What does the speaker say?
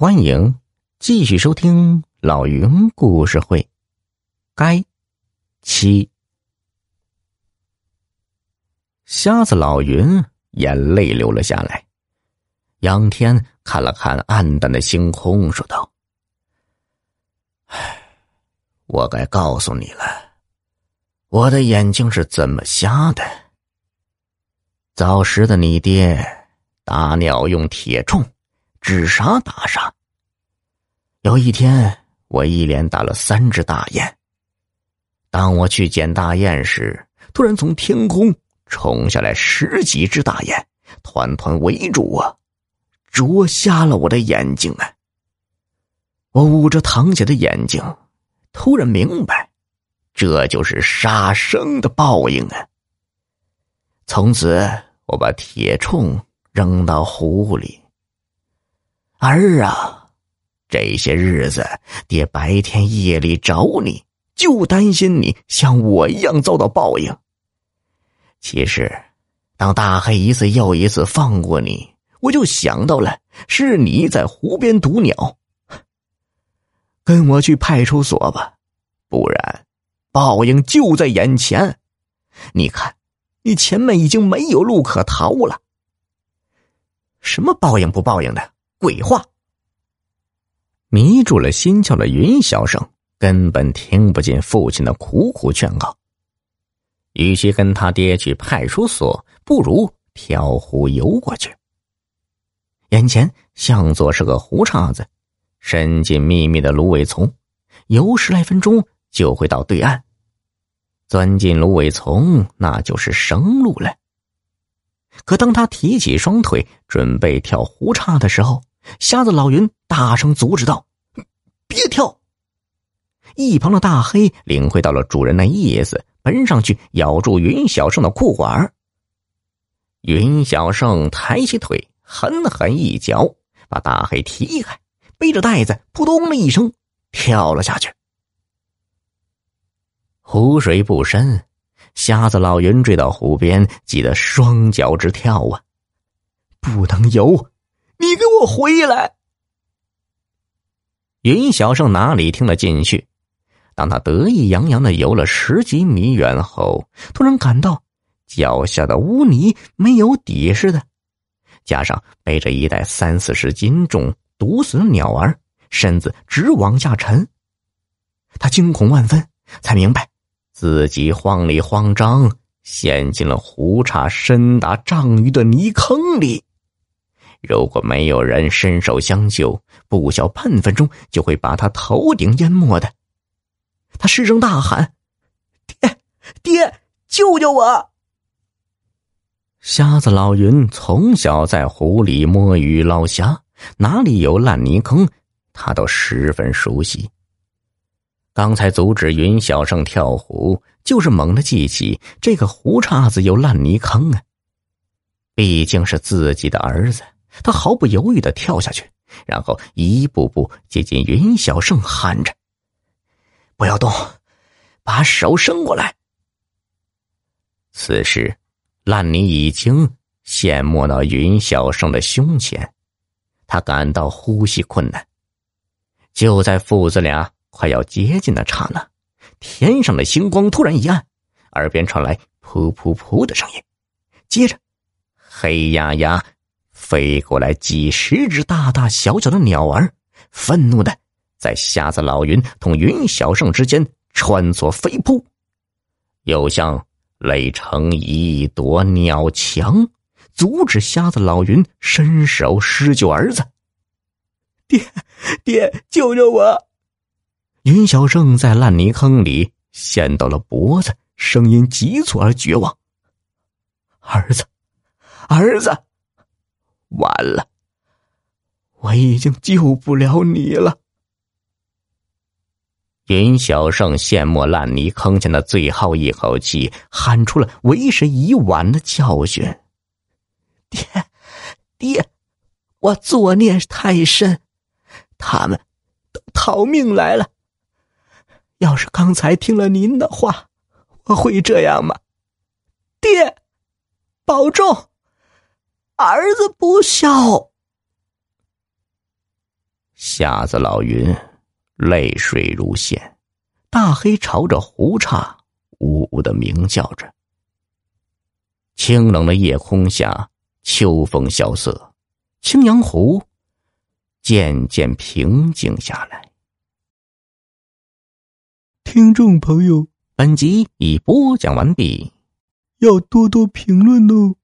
欢迎继续收听老云故事会。该七瞎子老云眼泪流了下来，仰天看了看暗淡的星空，说道：“唉，我该告诉你了，我的眼睛是怎么瞎的。早时的你爹打鸟用铁铳。”指啥打啥。有一天，我一连打了三只大雁。当我去捡大雁时，突然从天空冲下来十几只大雁，团团围住我，啄瞎了我的眼睛啊！我捂着堂姐的眼睛，突然明白，这就是杀生的报应啊！从此，我把铁铳扔到湖里。儿啊，这些日子爹白天夜里找你，就担心你像我一样遭到报应。其实，当大黑一次又一次放过你，我就想到了是你在湖边毒鸟。跟我去派出所吧，不然报应就在眼前。你看，你前面已经没有路可逃了。什么报应不报应的？鬼话！迷住了心窍的云小生根本听不进父亲的苦苦劝告。与其跟他爹去派出所，不如跳湖游过去。眼前向左是个湖岔子，伸进密密的芦苇丛，游十来分钟就会到对岸。钻进芦苇丛，那就是生路了。可当他提起双腿准备跳湖岔的时候，瞎子老云大声阻止道：“别跳！”一旁的大黑领会到了主人的意思，奔上去咬住云小胜的裤管云小胜抬起腿，狠狠一脚把大黑踢开，背着袋子扑通的一声跳了下去。湖水不深，瞎子老云坠到湖边，急得双脚直跳啊！不能游！你给我回来！云小胜哪里听得进去？当他得意洋洋的游了十几米远后，突然感到脚下的污泥没有底似的，加上背着一袋三四十斤重毒死的鸟儿，身子直往下沉。他惊恐万分，才明白自己慌里慌张陷进了湖岔深达丈余的泥坑里。如果没有人伸手相救，不消半分钟就会把他头顶淹没的。他失声大喊：“爹，爹，救救我！”瞎子老云从小在湖里摸鱼捞虾，哪里有烂泥坑，他都十分熟悉。刚才阻止云小胜跳湖，就是猛地记起这个湖叉子有烂泥坑啊。毕竟是自己的儿子。他毫不犹豫的跳下去，然后一步步接近云小胜，喊着：“不要动，把手伸过来。”此时，烂泥已经陷没到云小胜的胸前，他感到呼吸困难。就在父子俩快要接近的刹那，天上的星光突然一暗，耳边传来“噗噗噗”的声音，接着，黑压压。飞过来几十只大大小小的鸟儿，愤怒的在瞎子老云同云小胜之间穿梭飞扑，又像垒成一朵鸟墙，阻止瞎子老云伸手施救儿子。爹，爹，救救我！云小胜在烂泥坑里陷到了脖子，声音急促而绝望。儿子，儿子。完了，我已经救不了你了。尹小胜陷没烂泥坑前的最后一口气，喊出了为时已晚的教训：“爹，爹，我作孽太深，他们都逃命来了。要是刚才听了您的话，我会这样吗？爹，保重。”儿子不孝。瞎子老云泪水如线，大黑朝着胡叉呜呜的鸣叫着。清冷的夜空下，秋风萧瑟，青阳湖渐渐平静下来。听众朋友，本集已播讲完毕，要多多评论哦。